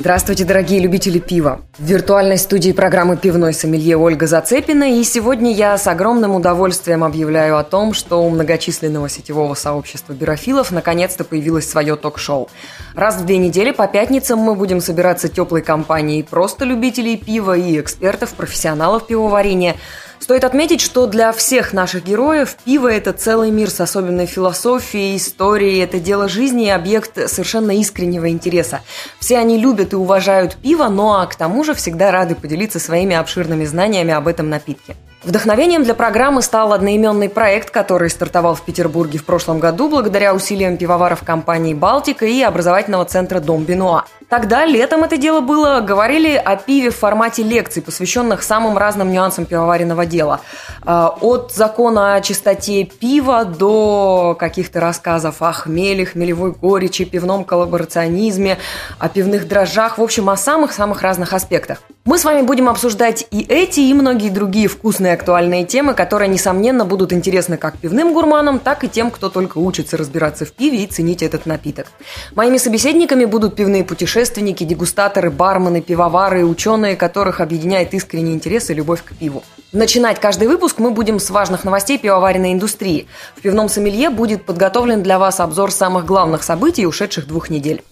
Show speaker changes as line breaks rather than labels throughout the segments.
Здравствуйте, дорогие любители пива. В виртуальной студии программы «Пивной сомелье» Ольга Зацепина. И сегодня я с огромным удовольствием объявляю о том, что у многочисленного сетевого сообщества бирофилов наконец-то появилось свое ток-шоу. Раз в две недели по пятницам мы будем собираться теплой компанией просто любителей пива и экспертов, профессионалов пивоварения – Стоит отметить, что для всех наших героев пиво – это целый мир с особенной философией, историей, это дело жизни и объект совершенно искреннего интереса. Все они любят и уважают пиво, но а к тому же всегда рады поделиться своими обширными знаниями об этом напитке. Вдохновением для программы стал одноименный проект, который стартовал в Петербурге в прошлом году благодаря усилиям пивоваров компании «Балтика» и образовательного центра «Дом Бенуа». Тогда, летом это дело было, говорили о пиве в формате лекций, посвященных самым разным нюансам пивоваренного дела. А, от закона о чистоте пива до каких-то рассказов о хмеле, хмелевой горечи, пивном коллаборационизме, о пивных дрожжах, в общем, о самых-самых разных аспектах. Мы с вами будем обсуждать и эти, и многие другие вкусные актуальные темы, которые, несомненно, будут интересны как пивным гурманам, так и тем, кто только учится разбираться в пиве и ценить этот напиток. Моими собеседниками будут пивные путешествия, путешественники, дегустаторы, бармены, пивовары и ученые, которых объединяет искренний интерес и любовь к пиву. Начинать каждый выпуск мы будем с важных новостей пивоваренной индустрии. В пивном сомелье будет подготовлен для вас обзор самых главных событий ушедших двух недель.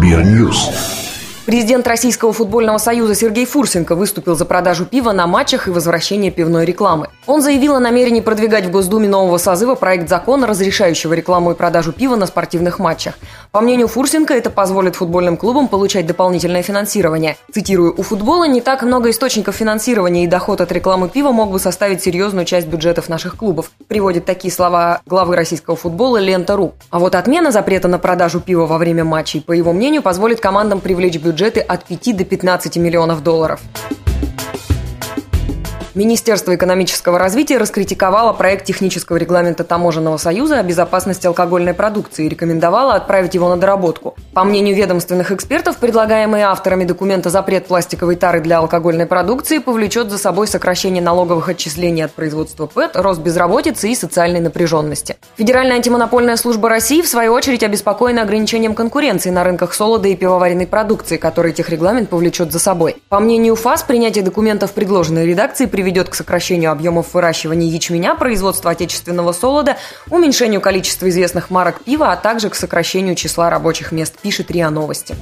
Бирньюз.
Президент Российского футбольного союза Сергей Фурсенко выступил за продажу пива на матчах и возвращение пивной рекламы. Он заявил о намерении продвигать в Госдуме нового созыва проект закона, разрешающего рекламу и продажу пива на спортивных матчах. По мнению Фурсенко, это позволит футбольным клубам получать дополнительное финансирование. Цитирую, «У футбола не так много источников финансирования, и доход от рекламы пива мог бы составить серьезную часть бюджетов наших клубов», приводит такие слова главы российского футбола Лента.ру. А вот отмена запрета на продажу пива во время матчей, по его мнению, позволит командам привлечь бюджет бюджеты от 5 до 15 миллионов долларов. Министерство экономического развития раскритиковало проект технического регламента Таможенного союза о безопасности алкогольной продукции и рекомендовало отправить его на доработку. По мнению ведомственных экспертов, предлагаемый авторами документа запрет пластиковой тары для алкогольной продукции повлечет за собой сокращение налоговых отчислений от производства ПЭТ, рост безработицы и социальной напряженности. Федеральная антимонопольная служба России, в свою очередь, обеспокоена ограничением конкуренции на рынках солода и пивоваренной продукции, который техрегламент повлечет за собой. По мнению ФАС, принятие документов в предложенной редакции приведет приведет к сокращению объемов выращивания ячменя, производства отечественного солода, уменьшению количества известных марок пива, а также к сокращению числа рабочих мест, пишет РИА Новости.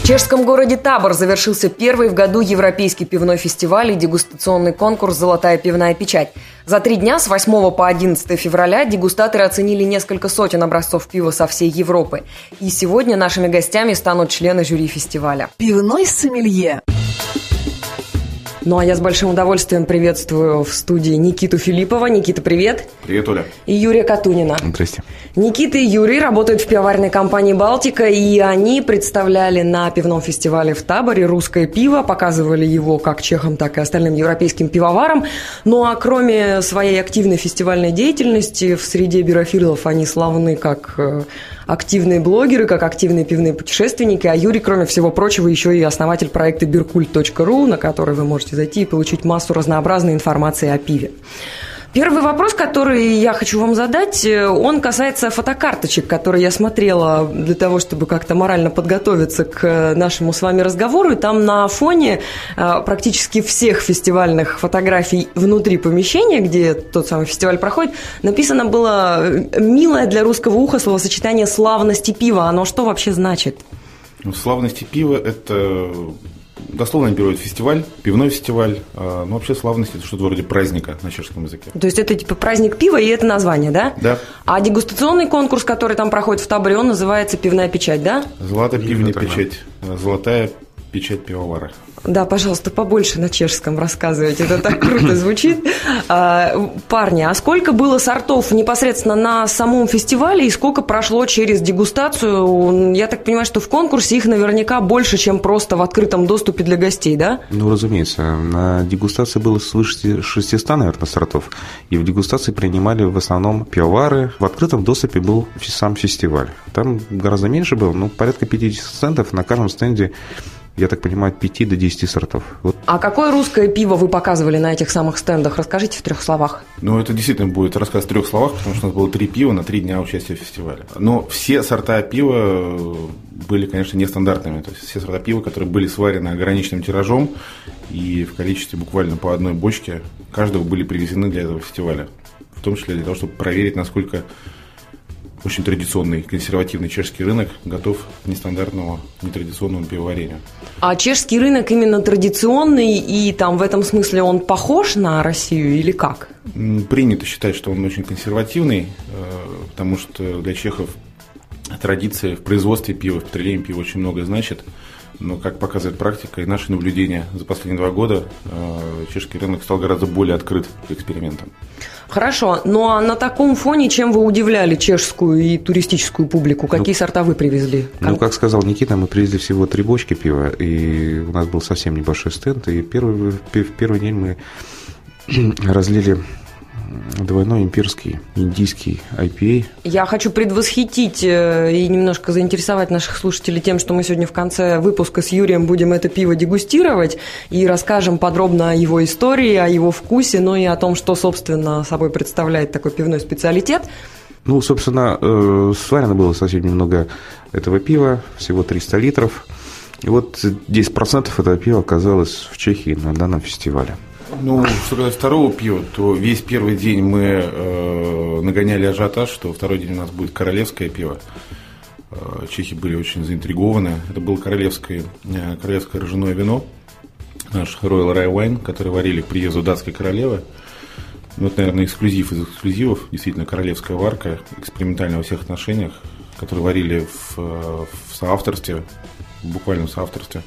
В чешском городе Табор завершился первый в году Европейский пивной фестиваль и дегустационный конкурс «Золотая пивная печать». За три дня с 8 по 11 февраля дегустаторы оценили несколько сотен образцов пива со всей Европы. И сегодня нашими гостями станут члены жюри фестиваля.
Пивной сомелье.
Ну а я с большим удовольствием приветствую в студии Никиту Филиппова. Никита, привет.
Привет, Оля.
И Юрия Катунина.
Здрасте.
Никита и Юрий работают в пивоварной компании «Балтика», и они представляли на пивном фестивале в Таборе русское пиво, показывали его как чехам, так и остальным европейским пивоварам. Ну а кроме своей активной фестивальной деятельности, в среде бирофилов они славны как э, активные блогеры, как активные пивные путешественники, а Юрий, кроме всего прочего, еще и основатель проекта биркульт.ру, на который вы можете зайти и получить массу разнообразной информации о пиве. Первый вопрос, который я хочу вам задать, э, он касается фотокарточек, которые я смотрела для того, чтобы как-то морально подготовиться к нашему с вами разговору. И там на фоне э, практически всех фестивальных фотографий внутри помещения, где тот самый фестиваль проходит, написано было э, «милое для русского уха словосочетание «славности пива». Оно что вообще значит?
Ну, славности пива – это дословно они переводят фестиваль, пивной фестиваль. А, ну, вообще славность – это что-то вроде праздника на чешском языке.
То есть это типа праздник пива, и это название, да?
Да.
А дегустационный конкурс, который там проходит в Таборе, он называется «Пивная печать», да?
Золотая пивная печать. Золотая печать пивовара.
Да, пожалуйста, побольше на чешском рассказывайте, это так круто звучит. А, парни, а сколько было сортов непосредственно на самом фестивале и сколько прошло через дегустацию? Я так понимаю, что в конкурсе их наверняка больше, чем просто в открытом доступе для гостей, да?
Ну, разумеется. На дегустации было свыше 600, наверное, сортов. И в дегустации принимали в основном пивовары. В открытом доступе был сам фестиваль. Там гораздо меньше было, ну, порядка 50 центов на каждом стенде я так понимаю, от 5 до 10 сортов.
Вот. А какое русское пиво вы показывали на этих самых стендах? Расскажите в трех словах.
Ну, это действительно будет рассказ в трех словах, потому что у нас было три пива на три дня участия в фестивале. Но все сорта пива были, конечно, нестандартными. То есть все сорта пива, которые были сварены ограниченным тиражом и в количестве буквально по одной бочке, каждого были привезены для этого фестиваля. В том числе для того, чтобы проверить, насколько очень традиционный, консервативный чешский рынок готов к нестандартному, нетрадиционному пивоварению.
А чешский рынок именно традиционный, и там в этом смысле он похож на Россию или как?
Принято считать, что он очень консервативный, э, потому что для чехов традиция в производстве пива, в потреблении пива очень много значит. Но, как показывает практика и наши наблюдения за последние два года, э, чешский рынок стал гораздо более открыт к экспериментам.
Хорошо, ну а на таком фоне чем вы удивляли чешскую и туристическую публику? Какие ну, сорта вы привезли?
Ну, как сказал Никита, мы привезли всего три бочки пива, и у нас был совсем небольшой стенд, и первый, в первый день мы разлили двойной имперский индийский IPA.
Я хочу предвосхитить э, и немножко заинтересовать наших слушателей тем, что мы сегодня в конце выпуска с Юрием будем это пиво дегустировать и расскажем подробно о его истории, о его вкусе, но и о том, что, собственно, собой представляет такой пивной специалитет.
Ну, собственно, э, сварено было совсем немного этого пива, всего 300 литров. И вот 10% этого пива оказалось в Чехии на данном фестивале.
Ну, что касается второго пива, то весь первый день мы э, нагоняли ажиотаж, что второй день у нас будет королевское пиво. Э, чехи были очень заинтригованы. Это было королевское, э, королевское ржаное вино, наш Royal Rye Wine, который варили к приезду датской королевы. Ну, это, наверное, эксклюзив из эксклюзивов. Действительно, королевская варка, экспериментальная во всех отношениях, которые варили в, в соавторстве, в буквальном соавторстве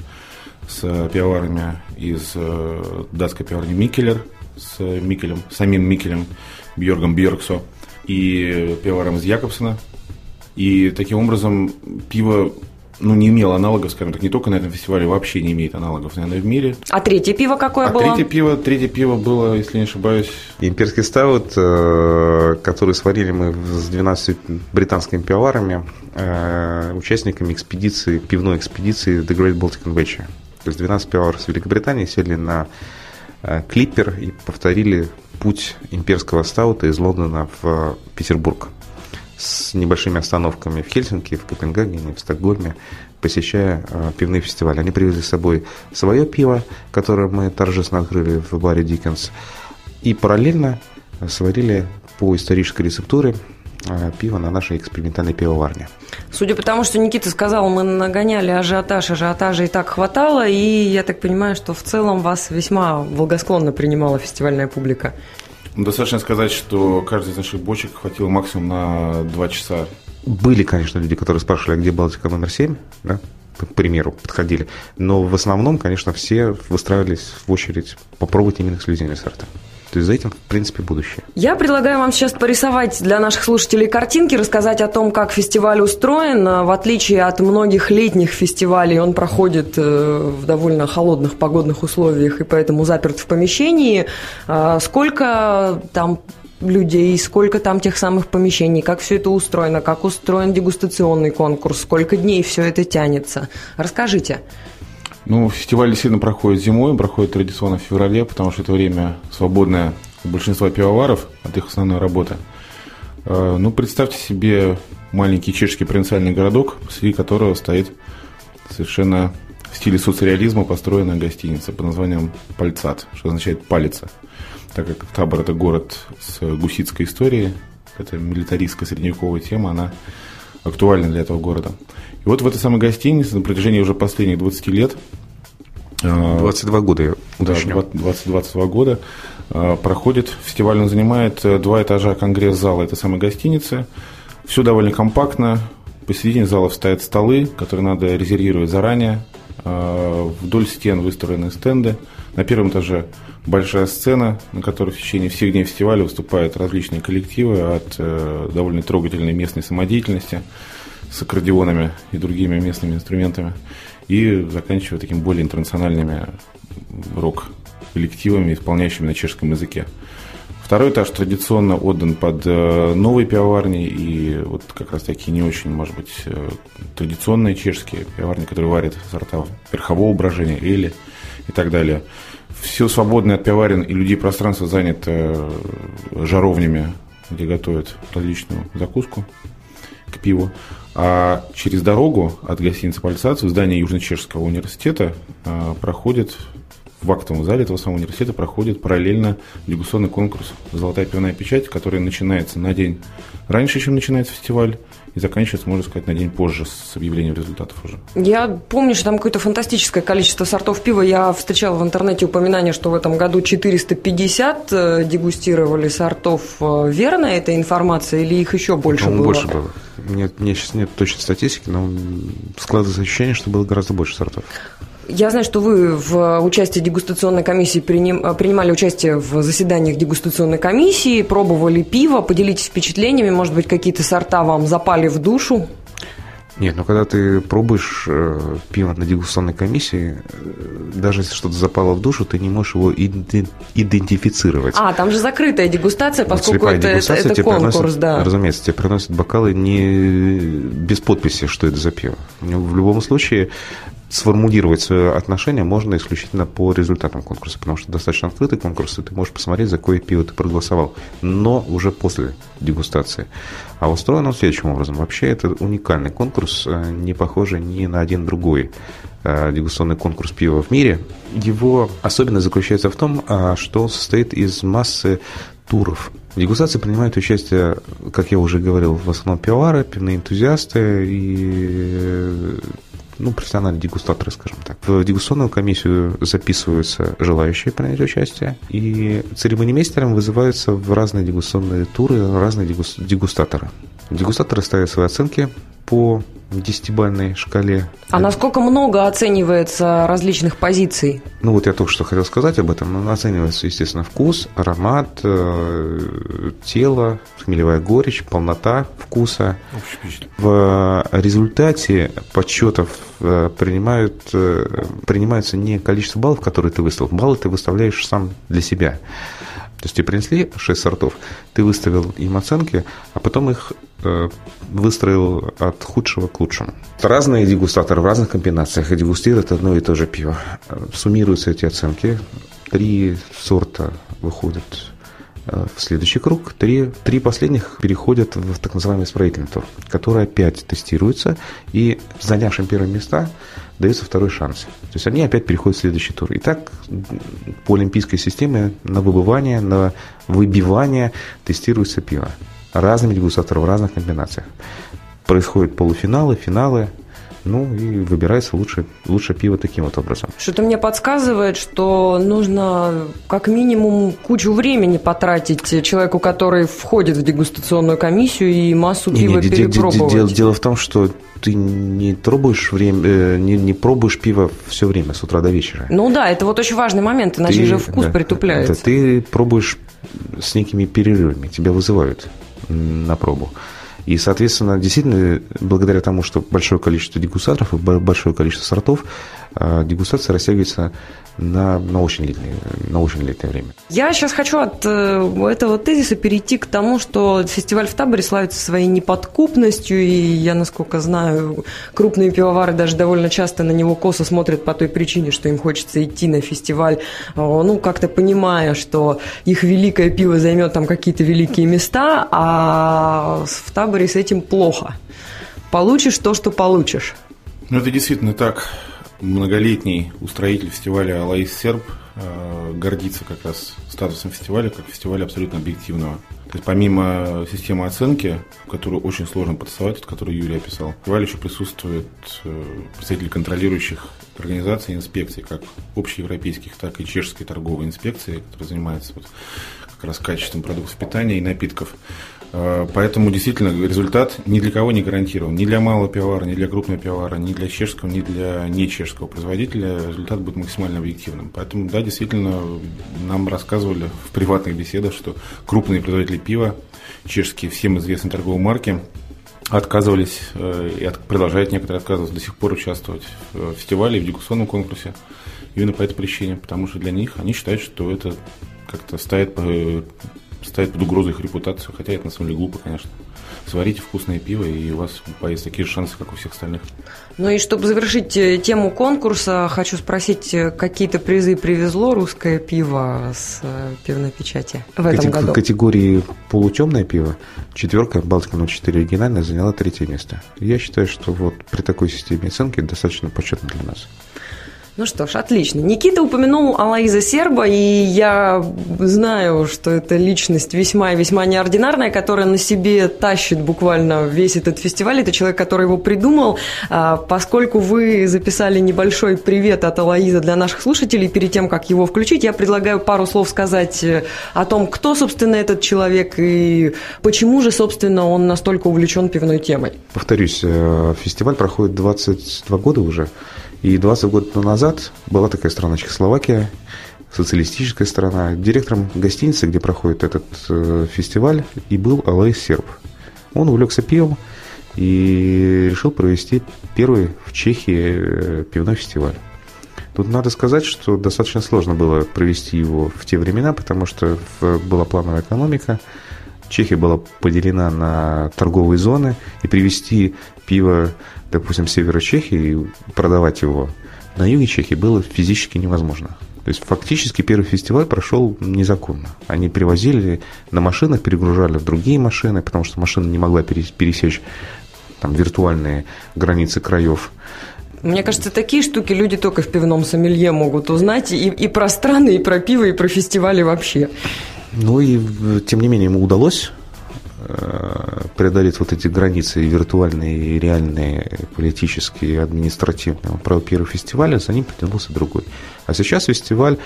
с пивоварами из э, датской пивоварни Микелер, с Микелем, самим Микелем, Бьоргом Бьорксо и пивоваром из Якобсона. И таким образом пиво ну, не имело аналогов, скажем так, не только на этом фестивале, вообще не имеет аналогов, наверное, в мире.
А третье пиво какое
а
было?
третье пиво, третье пиво было, если не ошибаюсь...
Имперский стаут, э, который сварили мы с 12 британскими пивоварами, э, участниками экспедиции, пивной экспедиции The Great Baltic Adventure. То есть 12 пивоваров с Великобритании сели на э, клиппер и повторили путь имперского стаута из Лондона в Петербург с небольшими остановками в Хельсинки, в Копенгагене, в Стокгольме, посещая э, пивные фестивали. Они привезли с собой свое пиво, которое мы торжественно открыли в баре Диккенс, и параллельно сварили по исторической рецептуре пива на нашей экспериментальной пивоварне.
Судя по тому, что Никита сказал, мы нагоняли ажиотаж, ажиотажа и так хватало, и я так понимаю, что в целом вас весьма благосклонно принимала фестивальная публика.
Достаточно сказать, что каждый из наших бочек хватило максимум на два часа.
Были, конечно, люди, которые спрашивали, а где Балтика номер 7, да? к примеру, подходили. Но в основном, конечно, все выстраивались в очередь попробовать именно эксклюзивные сорта. То есть за этим, в принципе, будущее.
Я предлагаю вам сейчас порисовать для наших слушателей картинки, рассказать о том, как фестиваль устроен. В отличие от многих летних фестивалей, он проходит э, в довольно холодных погодных условиях и поэтому заперт в помещении. А сколько там людей, сколько там тех самых помещений, как все это устроено, как устроен дегустационный конкурс, сколько дней все это тянется. Расскажите.
Ну, фестиваль действительно проходит зимой, проходит традиционно в феврале, потому что это время свободное у большинства пивоваров от их основной работы. Э, ну, представьте себе маленький чешский провинциальный городок, посреди которого стоит совершенно в стиле соцреализма построенная гостиница под названием Пальцат, что означает «палица», так как Табор – это город с гуситской историей, это милитаристская средневековая тема, она актуальна для этого города. И вот в этой самой гостинице на протяжении уже последних 20 лет
22 года я
уточню. Да, 20, 22 года проходит фестиваль. Он занимает э, два этажа конгресс-зала этой самой гостиницы. Все довольно компактно. Посередине зала стоят столы, которые надо резервировать заранее. Э, вдоль стен выстроены стенды. На первом этаже большая сцена, на которой в течение всех дней фестиваля выступают различные коллективы от э, довольно трогательной местной самодеятельности с аккордеонами и другими местными инструментами и заканчивая такими более интернациональными рок-коллективами, исполняющими на чешском языке. Второй этаж традиционно отдан под э, новые пивоварни и вот как раз такие не очень, может быть, э, традиционные чешские пивоварни, которые варят сорта верхового брожения, или и так далее. Все свободное от пивоварен и людей пространство занято э, жаровнями, где готовят различную закуску к пиву. А через дорогу от гостиницы Пальцац в здании Южно-Чешского университета проходит в актовом зале этого самого университета проходит параллельно дегустационный конкурс «Золотая пивная печать», который начинается на день раньше, чем начинается фестиваль, и заканчивается, можно сказать, на день позже с объявлением результатов уже.
Я помню, что там какое-то фантастическое количество сортов пива. Я встречала в интернете упоминание, что в этом году 450 э, дегустировали сортов. Э, верно эта информация или их еще больше
По-моему,
было?
больше было. Нет, у меня сейчас нет точной статистики, но складывается ощущение, что было гораздо больше сортов.
Я знаю, что вы в участии дегустационной комиссии приним, принимали участие в заседаниях дегустационной комиссии, пробовали пиво. Поделитесь впечатлениями, может быть, какие-то сорта вам запали в душу?
Нет, но когда ты пробуешь э, пиво на дегустационной комиссии, э, даже если что-то запало в душу, ты не можешь его идентифицировать.
А, там же закрытая дегустация, поскольку
Слепая
это,
дегустация
это, это конкурс,
приносят,
да.
Разумеется, тебе приносят бокалы не без подписи, что это за пиво. В любом случае, сформулировать свое отношение можно исключительно по результатам конкурса, потому что достаточно открытый конкурс, и ты можешь посмотреть, за какое пиво ты проголосовал, но уже после дегустации. А устроен он следующим образом. Вообще это уникальный конкурс, э, не похожий ни на один другой э, дегустационный конкурс пива в мире. Его особенность заключается в том, а, что он состоит из массы туров. В дегустации принимают участие, как я уже говорил, в основном пивовары, пивные энтузиасты и ну, профессиональные дегустаторы, скажем так. В дегустационную комиссию записываются желающие принять участие, и церемонимейстером вызываются в разные дегустационные туры разные дегустаторы. Дегустаторы ставят свои оценки по десятибальной шкале.
А насколько много оценивается различных позиций?
Ну вот я только что хотел сказать об этом. Ну, оценивается, естественно, вкус, аромат, э, тело, хмелевая горечь, полнота вкуса. В результате подсчетов э, принимают, э, принимается не количество баллов, которые ты выставил. Баллы ты выставляешь сам для себя. То есть тебе принесли 6 сортов, ты выставил им оценки, а потом их выстроил от худшего к лучшему. Разные дегустаторы в разных комбинациях дегустируют одно и то же пиво. Суммируются эти оценки. Три сорта выходят э, в следующий круг. Три, три последних переходят в так называемый исправительный тур, который опять тестируется. И занявшим первые места дается второй шанс. То есть они опять переходят в следующий тур. И так по олимпийской системе на выбывание, на выбивание тестируется пиво. Разными дегустаторами в разных комбинациях. Происходят полуфиналы, финалы, ну и выбирается лучшее, лучшее пиво таким вот образом.
Что-то мне подсказывает, что нужно как минимум кучу времени потратить человеку, который входит в дегустационную комиссию и массу пива не, перепробовать.
Дело, дело в том, что ты не пробуешь время, э, не, не пробуешь пиво все время с утра до вечера.
Ну да, это вот очень важный момент, иначе ты, же вкус да, притупляется.
Это ты пробуешь с некими перерывами, тебя вызывают на пробу. И, соответственно, действительно, благодаря тому, что большое количество дегустаторов и большое количество сортов, дегустация растягивается на, на, очень длительное, на очень длительное время.
Я сейчас хочу от э, этого тезиса перейти к тому, что фестиваль в Таборе славится своей неподкупностью, и я, насколько знаю, крупные пивовары даже довольно часто на него косо смотрят по той причине, что им хочется идти на фестиваль, ну, как-то понимая, что их великое пиво займет там какие-то великие места, а в Таборе с этим плохо. Получишь то, что получишь.
Ну, это действительно так многолетний устроитель фестиваля Алаис Серб э, гордится как раз статусом фестиваля как фестиваля абсолютно объективного. То есть помимо системы оценки, которую очень сложно потасовать, которую Юлия описал, в фестивале еще присутствуют э, представители контролирующих организаций инспекций, как общеевропейских, так и чешской торговой инспекции, которая занимается вот как раз качеством продуктов питания и напитков. Э, Поэтому действительно результат ни для кого не гарантирован. Ни для малого пивовара, ни для крупного пивовара, ни для чешского, ни для нечешского производителя результат будет максимально объективным. Поэтому, да, действительно, нам рассказывали в приватных беседах, что крупные производители пива, чешские, всем известные торговые марки, отказывались э, и от- продолжают некоторые отказываться до сих пор участвовать в фестивале и в дегустационном конкурсе именно по этой причине, потому что для них они считают, что это как-то ставит, ставит под угрозу их репутацию, хотя это на самом деле глупо, конечно. Сварите вкусное пиво, и у вас появятся такие же шансы, как у всех остальных.
Ну и чтобы завершить э, тему конкурса, хочу спросить, э, какие-то призы привезло русское пиво с э, пивной печати в этом
Кати-
году?
В категории полутемное пиво четверка Балтика 04 оригинальная заняла третье место. Я считаю, что вот при такой системе оценки достаточно почетно для нас.
Ну что ж, отлично. Никита упомянул Алаиза Серба, и я знаю, что это личность весьма и весьма неординарная, которая на себе тащит буквально весь этот фестиваль. Это человек, который его придумал. А, Поскольку вы записали небольшой привет от Алаиза для наших слушателей, перед тем, как его включить, я предлагаю пару слов сказать э, о том, кто, собственно, этот человек и почему же, собственно, он настолько увлечен пивной темой.
Повторюсь, э, фестиваль проходит 22 года уже, и 20 год назад была такая страна Чехословакия, социалистическая страна. Директором гостиницы, где проходит этот э, фестиваль, и был Алай Серб. Он увлекся пивом и решил провести первый в Чехии э, пивной фестиваль. Тут надо сказать, что достаточно сложно было провести его в те времена, потому что в- была плановая экономика, Чехия была поделена на торговые зоны, и привезти пиво, допустим, с севера Чехии и продавать его на юге Чехии было физически невозможно. То есть фактически первый фестиваль прошел незаконно. Они привозили на машинах, перегружали в другие машины, потому что машина не могла перес- пересечь там, виртуальные границы краев.
Мне кажется, такие штуки люди только в пивном сомелье могут узнать и, и про страны, и про пиво, и про фестивали вообще.
Ну и, тем не менее, ему удалось преодолеть вот эти границы виртуальные, и реальные, политические, административные. Он провел первый фестиваль, а за ним потянулся другой. А сейчас фестиваль,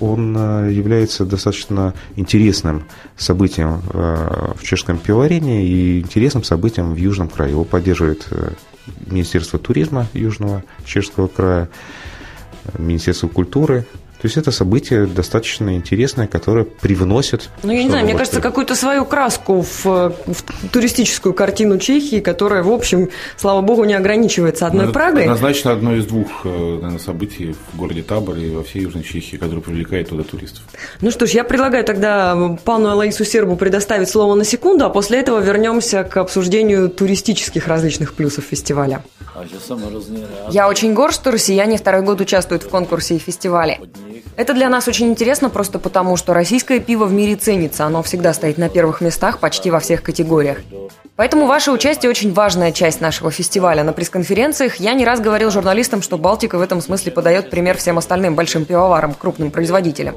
он э, является достаточно интересным событием э, в чешском пивоварении и интересным событием в Южном крае. Его поддерживает э, Министерство туризма Южного Чешского края, э, Министерство культуры. То есть это событие достаточно интересное, которое привносит...
Ну, я не знаю, мне кажется, какую-то свою краску в, в туристическую картину Чехии, которая, в общем, слава богу, не ограничивается одной
Ну,
Прагой.
Однозначно одно из двух э, наверное, событий в городе Табор и во всей Южной Чехии, которое привлекает туда туристов.
Ну что ж, я предлагаю тогда пану Алаису Сербу предоставить слово на секунду, а после этого вернемся к обсуждению туристических различных плюсов фестиваля. Я очень горд, что россияне второй год участвуют в конкурсе и фестивале. Это для нас очень интересно просто потому, что российское пиво в мире ценится, оно всегда стоит на первых местах почти во всех категориях. Поэтому ваше участие очень важная часть нашего фестиваля. На пресс-конференциях я не раз говорил журналистам, что Балтика в этом смысле подает пример всем остальным большим пивоварам, крупным производителям.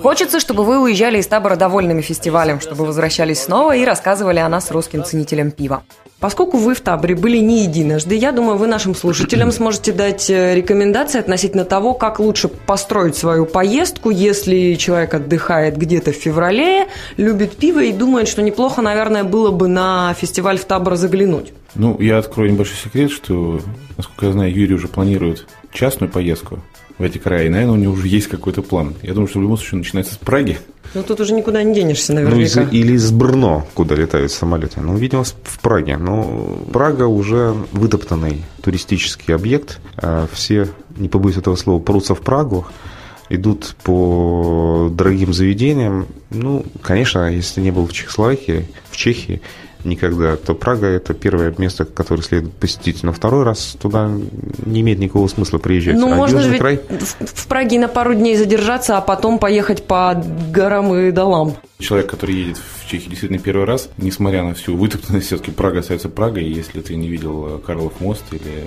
Хочется, чтобы вы уезжали из табора довольными фестивалем, чтобы возвращались снова и рассказывали о нас русским ценителям пива. Поскольку вы в таборе были не единожды, я думаю, вы нашим слушателям сможете дать э, рекомендации относительно того, как лучше построить свою поездку, если человек отдыхает где-то в феврале, любит пиво и думает, что неплохо, наверное, было бы на фестиваль в табор заглянуть.
Ну, я открою небольшой секрет, что, насколько я знаю, Юрий уже планирует частную поездку в эти края, и, наверное, у него уже есть какой-то план. Я думаю, что в любом случае начинается с Праги.
Но тут уже никуда не денешься,
Ну, из,
наверняка.
или из Брно, куда летают самолеты. Ну, видимо, в Праге. Но Прага уже вытоптанный туристический объект. А Все, не побоюсь этого слова, прутся в Прагу, идут по дорогим заведениям. Ну, конечно, если не был в Чехословакии, в Чехии никогда, то Прага – это первое место, которое следует посетить. Но второй раз туда не имеет никакого смысла приезжать.
Ну,
А
можно же
край
в, в Праге на пару дней задержаться, а потом поехать по горам и долам.
Человек, который едет в Чехию действительно первый раз, несмотря на всю вытоптанность, все-таки Прага остается Прагой. Если ты не видел э, Карлов мост или э,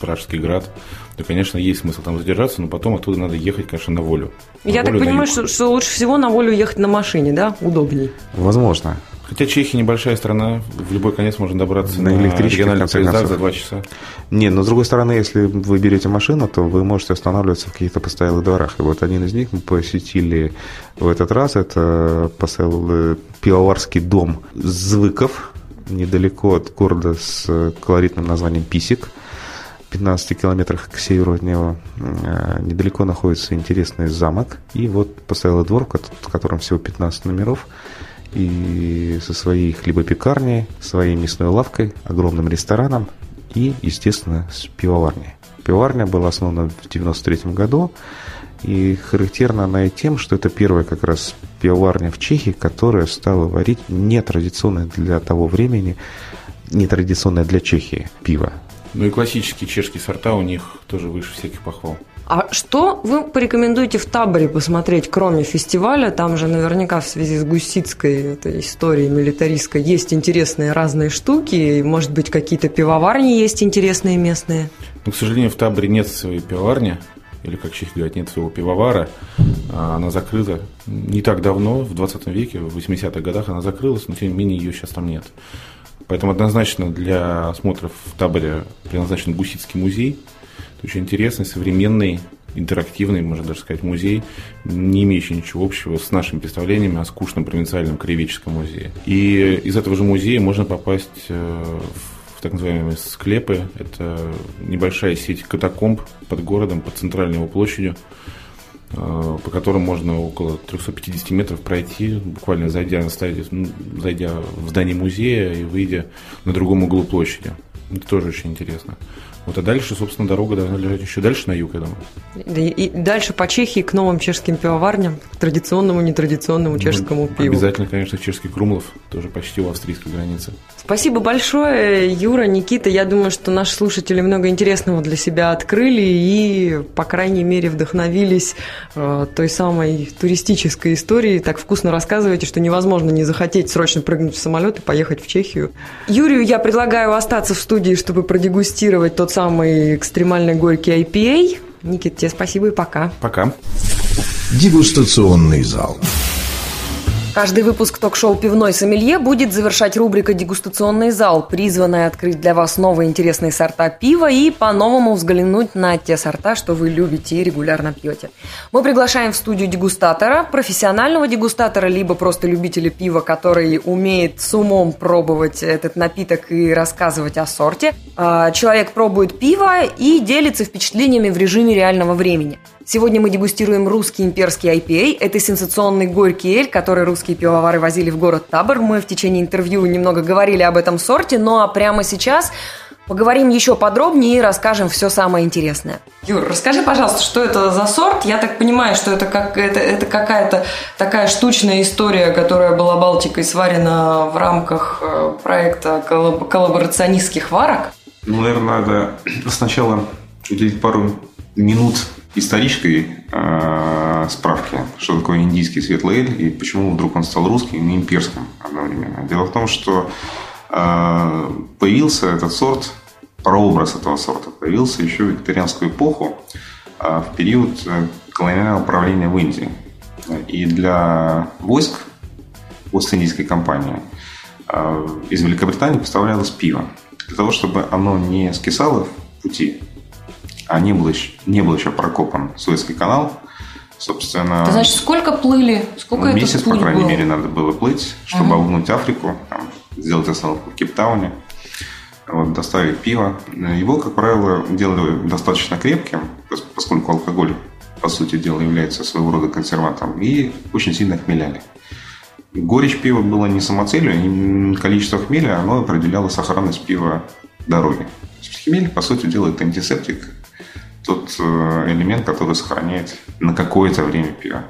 Пражский град, то, конечно, есть смысл там задержаться, но потом оттуда надо ехать, конечно, на волю. На
Я так
волю, на
понимаю, что, что лучше всего на волю ехать на машине, да? Удобней.
Возможно.
Хотя Чехия небольшая страна, в любой конец можно добраться
На
на,
электричке,
региональных поездах за два часа.
Не, но с другой стороны, если вы берете машину, то вы можете останавливаться в каких-то постоялых дворах. И вот один из них мы посетили в этот раз. Это посел э, пивоварский дом Звыков, недалеко от города с колоритным названием Писик. В 15 километрах к северу от него Э, недалеко находится интересный замок. И вот постоялый двор, в котором всего 15 номеров. И со своей хлебопекарней, своей мясной лавкой, огромным рестораном и, естественно, с пивоварней. Пивоварня была основана в 93 году, и характерна она и тем, что это первая как раз пивоварня в Чехии, которая стала варить нетрадиционное для того времени, нетрадиционное для Чехии пиво.
Ну и классические чешские сорта у них тоже выше всяких похвал.
А что вы порекомендуете в таборе посмотреть, кроме фестиваля? Там же наверняка в связи с гусицкой этой историей милитаристской есть интересные разные штуки. Может быть, какие-то пивоварни есть интересные местные?
Но, к сожалению, в Таборе нет своей пивоварни, или, как чехи говорят, нет своего пивовара. А Она закрыта не так давно, в 20 веке, в 80-х годах она закрылась, но, тем не менее, ее сейчас там нет. Поэтому однозначно для осмотров в Таборе предназначен Гусицкий музей. Это очень интересный, современный, интерактивный, можно даже сказать, музей, не имеющий ничего общего с нашими представлениями о скучном провинциальном краеведческом музее. И из этого же музея можно попасть э, в так называемые склепы. Это небольшая сеть катакомб под городом, под центральной его площадью, э, по которым можно около 350 метров пройти, буквально зайдя, на стадию, ну, зайдя в здание музея и выйдя на другом углу площади. Это тоже очень интересно. Вот, а дальше, собственно, дорога должна лежать еще дальше на юг, я думаю.
И, дальше по Чехии к новым чешским пивоварням, к традиционному, нетрадиционному чешскому
Ну,
пиву.
Обязательно, конечно, чешский Крумлов, тоже почти у австрийской границы.
Спасибо большое, Юра, Никита. Я думаю, что наши слушатели много интересного для себя открыли и, по крайней мере, вдохновились э, той самой туристической историей. Так вкусно рассказываете, что невозможно не захотеть срочно прыгнуть в самолет и поехать в Чехию. Юрию я предлагаю остаться в студии, чтобы продегустировать тот самый экстремальный горький IPA. Никит, тебе спасибо и пока.
Пока.
Дегустационный зал.
Каждый выпуск ток-шоу «Пивной сомелье» будет завершать рубрика «Дегустационный зал», призванная открыть для вас новые интересные сорта пива и по-новому взглянуть на те сорта, что вы любите и регулярно пьете. Мы приглашаем в студию дегустатора, профессионального дегустатора, либо просто любителя пива, который умеет с умом пробовать этот напиток и рассказывать о сорте. А, Человек пробует пиво и делится впечатлениями в режиме реального времени. Сегодня мы дегустируем русский имперский IPA. Это сенсационный горький эль, который русские пивовары возили в город Табор. Мы в течение интервью немного говорили об этом сорте, ну а прямо сейчас поговорим еще подробнее и расскажем все самое интересное. Юр, расскажи, пожалуйста, что это за сорт? Я так понимаю, что это, как, это, это какая-то такая штучная история, которая была Балтикой сварена в рамках э, проекта коллаб- коллаборационистских варок.
Ну, наверное, надо сначала уделить пару минут исторической э, справки, что такое индийский светлый эль и почему вдруг он стал русским и имперским одновременно. Дело в том, что э, появился этот сорт, прообраз этого сорта появился еще в викторианскую эпоху, э, в период э, колониального правления в Индии. И для войск Ост-Индийской компании э, из Великобритании поставлялось пиво. Для того, чтобы оно не скисало в пути, а не был еще, не был еще прокопан Суэцкий канал, собственно,
Это значит, сколько плыли? Сколько
месяц,
этот
по крайней
был?
мере, надо было плыть, чтобы обогнуть Африку, там, сделать остановку в Кейптауне, вот, доставить пиво. Его, как правило, делали достаточно крепким, пос- поскольку алкоголь, по сути дела, является своего рода консервантом, и очень сильно хмеляли. Горечь пива была не самоцелью, не количество хмеля, оно определяло сохранность пива дороги. Хмель, по сути дела, это антисептик, тот э, элемент, который сохраняет на какое-то время пиво.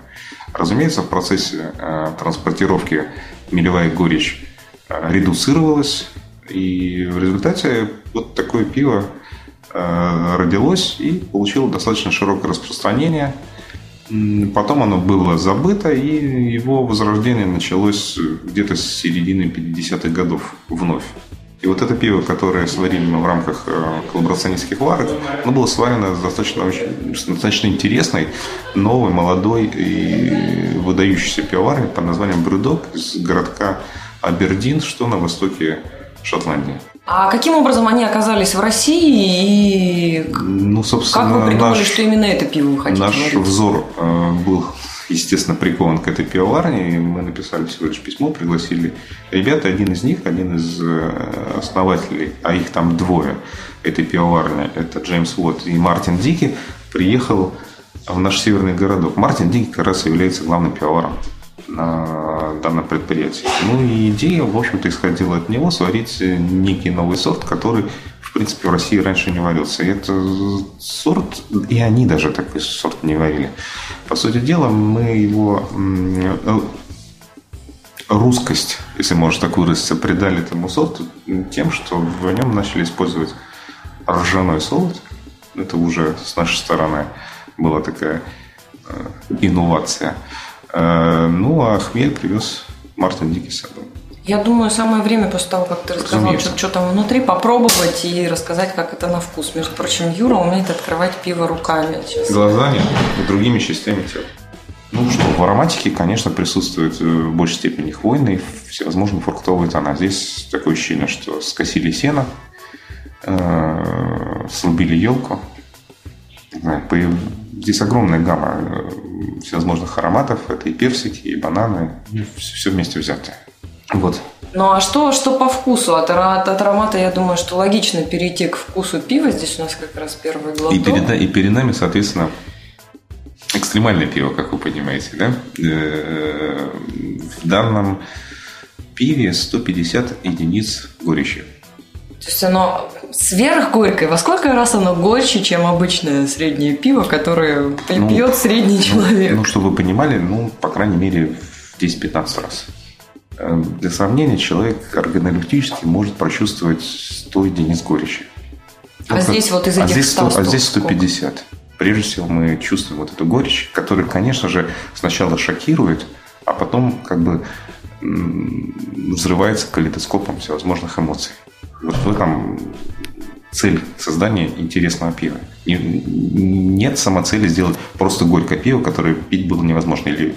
Разумеется, в процессе э, транспортировки мелевая горечь э, редуцировалась, и в результате вот такое пиво э, родилось и получило достаточно широкое распространение. Потом оно было забыто, и его возрождение началось где-то с середины 50-х годов вновь. И вот это пиво, которое сварили мы в рамках э, коллаборационистских варок, оно было сварено с достаточно, очень- достаточно интересной, новой, молодой и выдающейся пивоварней под названием Брюдок из городка Абердин, что на востоке Шотландии.
А каким образом они оказались в России и
Ну, собственно,
как вы придумали,
наш,
что именно это пиво вы хотите
наш
варить?
взор э, был, естественно, прикован к этой пивоварне, и мы написали всего лишь письмо, пригласили ребят, один из них, один из э, основателей, а их там двое, этой пивоварни, это Джеймс Уотт и Мартин Дики, приехал в наш северный городок. Мартин Дики как раз является главным пивоваром на данном предприятии. Ну и идея, в общем-то, исходила от него сварить некий новый сорт, который, принципе, в России раньше не варился. И это сорт, и они даже такой сорт не варили. По сути дела, мы его э, русскость, если можно так выразиться, придали этому сорту тем, что в нем начали использовать ржаной солод. Это уже с нашей стороны была такая э, инновация. Э, Ну, а хмель привез Мартин Дикий с собой.
Я думаю, самое время после того, как ты рассказал,
Разумеется.
что, что там внутри, попробовать и рассказать, как это на вкус. Между прочим, Юра умеет открывать пиво руками. Сейчас.
Глазами и другими частями тела. Ну что, в ароматике, конечно, присутствует э, в большей степени хвойный, всевозможные фруктовые тона. Здесь такое ощущение, что скосили сено, э, срубили елку. Здесь огромная гамма э, всевозможных ароматов. Это и персики, и бананы, все вместе взятое. Вот.
Ну а что, что по вкусу? От, ара- от аромата, я думаю, что логично перейти к вкусу пива. Здесь у нас как раз первый глоток.
И перед, и перед нами, соответственно, экстремальное пиво, как вы понимаете, да? Э, В данном пиве 150 единиц горечи.
То есть оно сверхгорькое. Во сколько раз оно горче, чем обычное среднее пиво, которое
Ну,
пьет средний человек?
Ну, чтобы вы понимали, ну, по крайней мере, в 10-15 раз. Э, Для сравнения, человек органолептически может прочувствовать 100 единиц горечи.
А здесь вот из
а
этих
здесь
100
а здесь
сколько?
150. Прежде всего мы чувствуем вот эту горечь, которая, конечно же, сначала шокирует, а потом как бы взрывается калейдоскопом всевозможных эмоций. Вот в этом цель создания интересного пива. Не- Нет самоцели сделать просто горькое пиво, которое пить было невозможно, или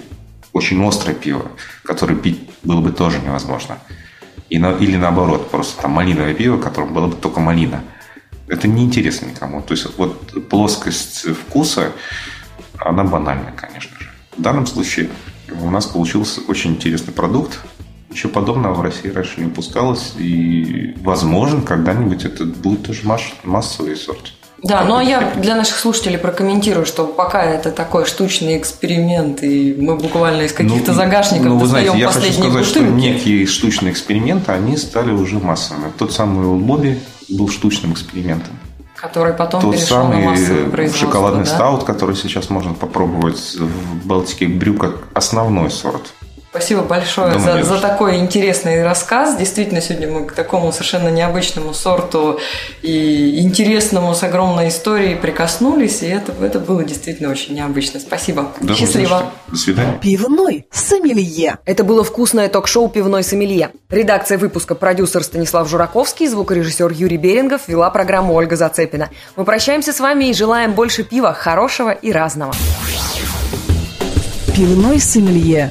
очень острое пиво, которое пить было бы тоже невозможно. И на- или наоборот, просто там малиновое пиво, в котором была бы только малина. Это неинтересно никому. То есть вот плоскость вкуса, она банальна, конечно же. В данном случае у нас получился очень интересный продукт. Ничего подобного в России раньше не выпускалось. И, возможно, когда-нибудь это будет тоже маш- массовый сорт.
Да, ну а я для наших слушателей прокомментирую, что пока это такой штучный эксперимент, и мы буквально из каких-то
Ну,
загашников
ну, вы знаете, я хочу сказать, что
бутылки.
некие штучные эксперименты, они стали уже массовыми. Тот самый Бобби был штучным экспериментом.
который потом
Тот
перешел на
самый
массовое
э,
производство.
шоколадный
да?
стаут, который сейчас можно попробовать в Балтике брю как основной сорт.
Спасибо большое за, за такой интересный рассказ. Действительно, сегодня мы к такому совершенно необычному сорту и интересному с огромной историей прикоснулись, и это, это было действительно очень необычно. Спасибо.
Да,
Счастливо.
До свидания.
Пивной сомелье.
Это было вкусное ток-шоу «Пивной сомелье». Редакция выпуска продюсер Станислав Жураковский, звукорежиссер Юрий Берингов, вела программу Ольга Зацепина. Мы прощаемся с вами и желаем больше пива, хорошего и разного.
Пивной сомелье.